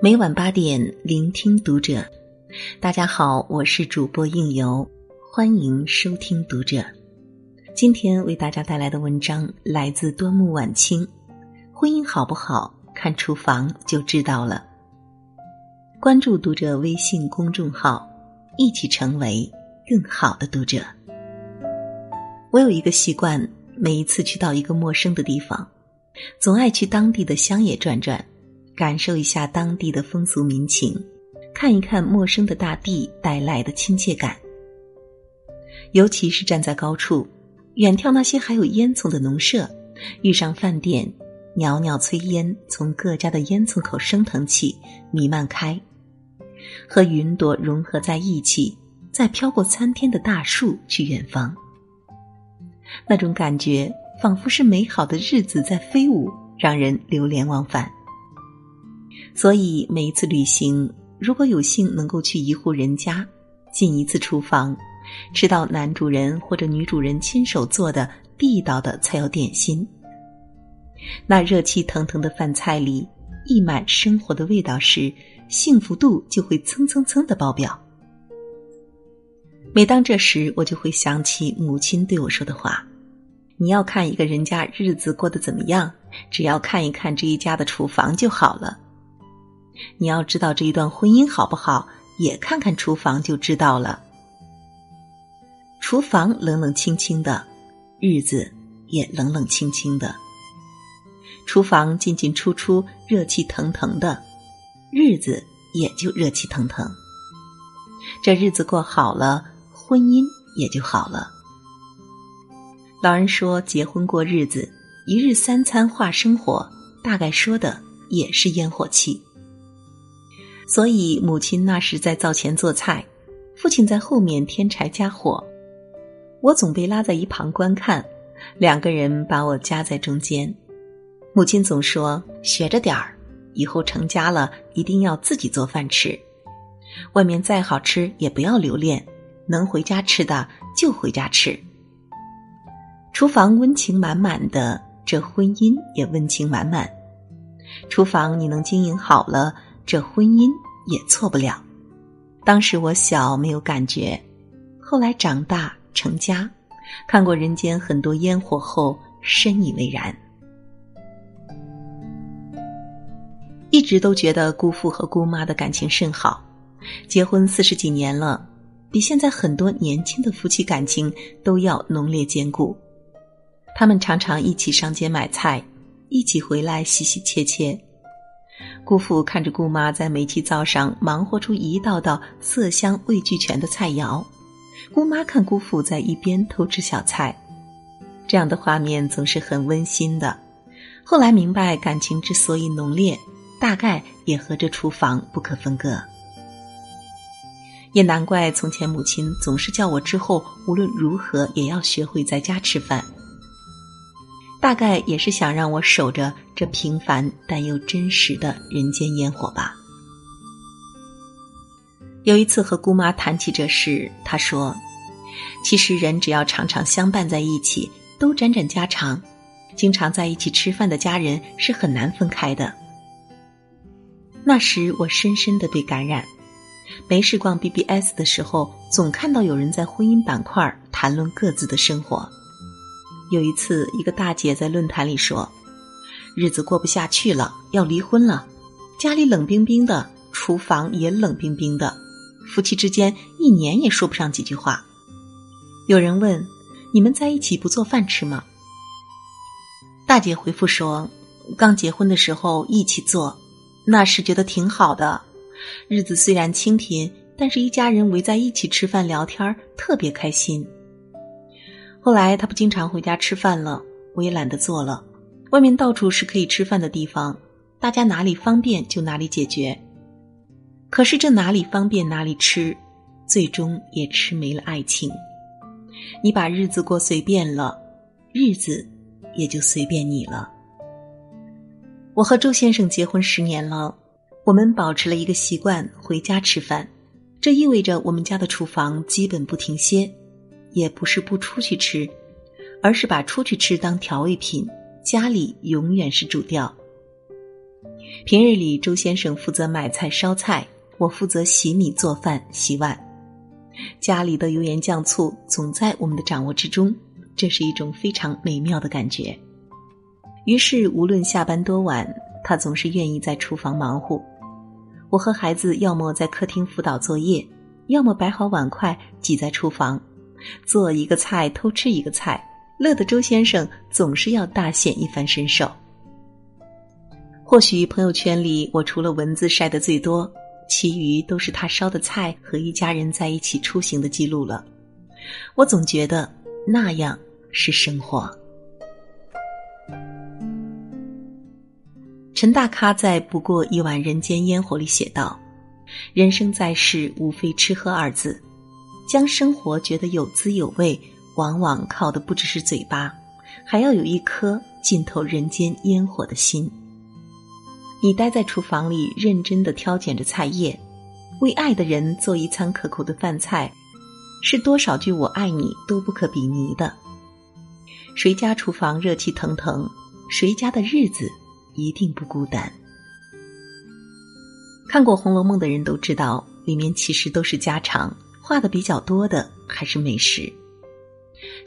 每晚八点，聆听读者。大家好，我是主播应由，欢迎收听读者。今天为大家带来的文章来自端木晚清。婚姻好不好，看厨房就知道了。关注读者微信公众号，一起成为更好的读者。我有一个习惯，每一次去到一个陌生的地方，总爱去当地的乡野转转。感受一下当地的风俗民情，看一看陌生的大地带来的亲切感。尤其是站在高处，远眺那些还有烟囱的农舍，遇上饭店，袅袅炊烟从各家的烟囱口升腾起，弥漫开，和云朵融合在一起，再飘过参天的大树去远方。那种感觉仿佛是美好的日子在飞舞，让人流连忘返。所以每一次旅行，如果有幸能够去一户人家，进一次厨房，吃到男主人或者女主人亲手做的地道的菜肴点心，那热气腾腾的饭菜里溢满生活的味道时，幸福度就会蹭蹭蹭的爆表。每当这时，我就会想起母亲对我说的话：“你要看一个人家日子过得怎么样，只要看一看这一家的厨房就好了。”你要知道这一段婚姻好不好，也看看厨房就知道了。厨房冷冷清清的，日子也冷冷清清的；厨房进进出出，热气腾腾的，日子也就热气腾腾。这日子过好了，婚姻也就好了。老人说：“结婚过日子，一日三餐话生活，大概说的也是烟火气。”所以，母亲那时在灶前做菜，父亲在后面添柴加火，我总被拉在一旁观看，两个人把我夹在中间。母亲总说：“学着点儿，以后成家了一定要自己做饭吃，外面再好吃也不要留恋，能回家吃的就回家吃。”厨房温情满满的，这婚姻也温情满满。厨房你能经营好了。这婚姻也错不了。当时我小，没有感觉；后来长大成家，看过人间很多烟火后，深以为然。一直都觉得姑父和姑妈的感情甚好，结婚四十几年了，比现在很多年轻的夫妻感情都要浓烈坚固。他们常常一起上街买菜，一起回来洗洗切切。姑父看着姑妈在煤气灶上忙活出一道道色香味俱全的菜肴，姑妈看姑父在一边偷吃小菜，这样的画面总是很温馨的。后来明白，感情之所以浓烈，大概也和这厨房不可分割。也难怪从前母亲总是叫我之后无论如何也要学会在家吃饭。大概也是想让我守着这平凡但又真实的人间烟火吧。有一次和姑妈谈起这事，她说：“其实人只要常常相伴在一起，都沾沾家常，经常在一起吃饭的家人是很难分开的。”那时我深深的被感染，没事逛 BBS 的时候，总看到有人在婚姻板块谈论各自的生活。有一次，一个大姐在论坛里说：“日子过不下去了，要离婚了。家里冷冰冰的，厨房也冷冰冰的，夫妻之间一年也说不上几句话。”有人问：“你们在一起不做饭吃吗？”大姐回复说：“刚结婚的时候一起做，那时觉得挺好的。日子虽然清贫，但是一家人围在一起吃饭聊天，特别开心。”后来他不经常回家吃饭了，我也懒得做了。外面到处是可以吃饭的地方，大家哪里方便就哪里解决。可是这哪里方便哪里吃，最终也吃没了爱情。你把日子过随便了，日子也就随便你了。我和周先生结婚十年了，我们保持了一个习惯：回家吃饭。这意味着我们家的厨房基本不停歇。也不是不出去吃，而是把出去吃当调味品，家里永远是主调。平日里，周先生负责买菜烧菜，我负责洗米做饭洗碗。家里的油盐酱醋总在我们的掌握之中，这是一种非常美妙的感觉。于是，无论下班多晚，他总是愿意在厨房忙活。我和孩子要么在客厅辅导作业，要么摆好碗筷挤在厨房，做一个菜偷吃一个菜，乐得周先生总是要大显一番身手。或许朋友圈里我除了文字晒的最多，其余都是他烧的菜和一家人在一起出行的记录了。我总觉得那样是生活。陈大咖在《不过一碗人间烟火》里写道：“人生在世，无非吃喝二字。将生活觉得有滋有味，往往靠的不只是嘴巴，还要有一颗浸透人间烟火的心。”你待在厨房里，认真的挑拣着菜叶，为爱的人做一餐可口的饭菜，是多少句“我爱你”都不可比拟的。谁家厨房热气腾腾，谁家的日子一定不孤单。看过《红楼梦》的人都知道，里面其实都是家常，画的比较多的还是美食。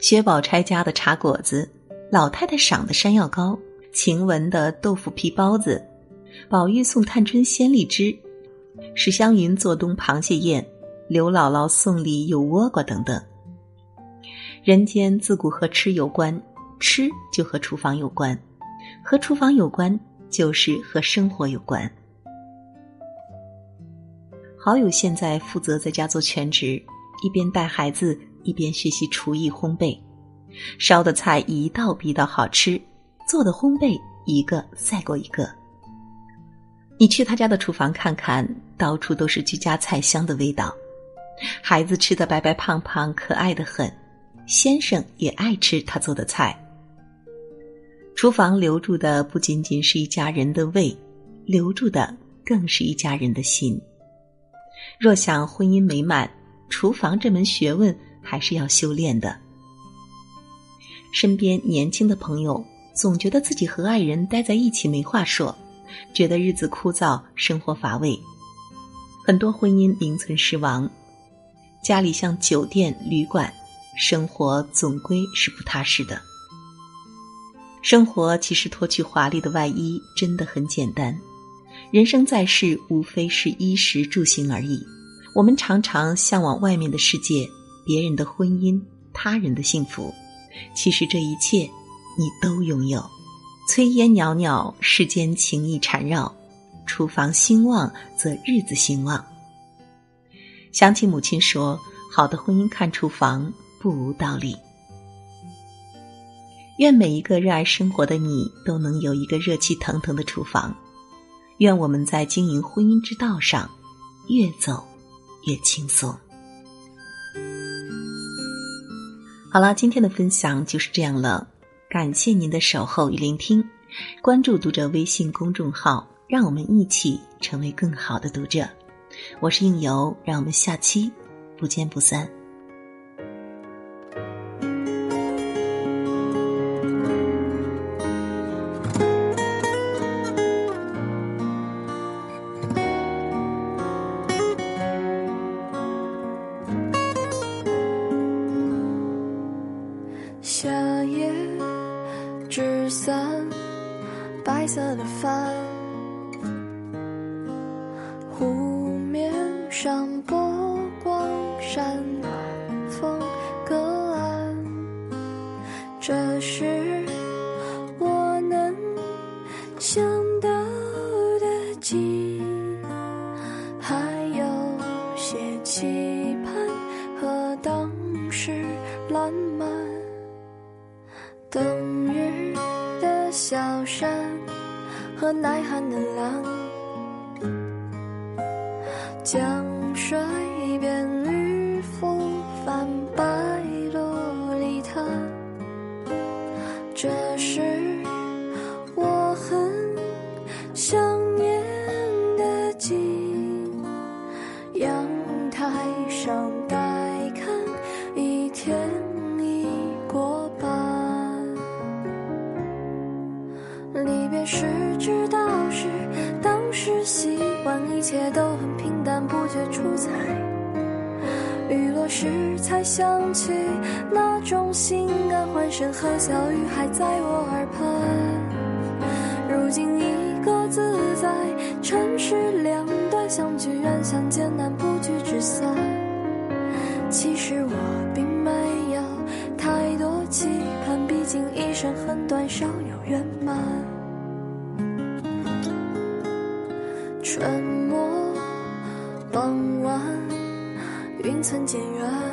薛宝钗家的茶果子，老太太赏的山药糕，晴雯的豆腐皮包子。宝玉送探春鲜荔枝，史湘云做东螃蟹宴，刘姥姥送礼有倭瓜等等。人间自古和吃有关，吃就和厨房有关，和厨房有关就是和生活有关。好友现在负责在家做全职，一边带孩子一边学习厨艺烘焙，烧的菜一道比一道好吃，做的烘焙一个赛过一个。你去他家的厨房看看，到处都是居家菜香的味道，孩子吃的白白胖胖，可爱的很，先生也爱吃他做的菜。厨房留住的不仅仅是一家人的胃，留住的更是一家人的心。若想婚姻美满，厨房这门学问还是要修炼的。身边年轻的朋友总觉得自己和爱人待在一起没话说。觉得日子枯燥，生活乏味，很多婚姻名存实亡。家里像酒店、旅馆，生活总归是不踏实的。生活其实脱去华丽的外衣，真的很简单。人生在世，无非是衣食住行而已。我们常常向往外面的世界，别人的婚姻，他人的幸福。其实这一切，你都拥有。炊烟袅袅，世间情意缠绕；厨房兴旺，则日子兴旺。想起母亲说：“好的婚姻看厨房，不无道理。”愿每一个热爱生活的你，都能有一个热气腾腾的厨房。愿我们在经营婚姻之道上，越走越轻松。好了，今天的分享就是这样了。感谢您的守候与聆听，关注读者微信公众号，让我们一起成为更好的读者。我是应由，让我们下期不见不散。的帆，湖面上波光闪，风隔岸。这是我能想到的景，还有些期盼和当时烂漫。冬日的小山。和耐寒的狼，江水边渔夫泛白琉璃塔，这是一切都很平淡，不觉出彩。雨落时才想起，那种心安欢声和笑语还在我耳畔。如今一个自在，尘世两端，相聚远相艰难，不聚只散。其实我并没有太多期盼，毕竟一生很短，少有圆满。春曾，渐远。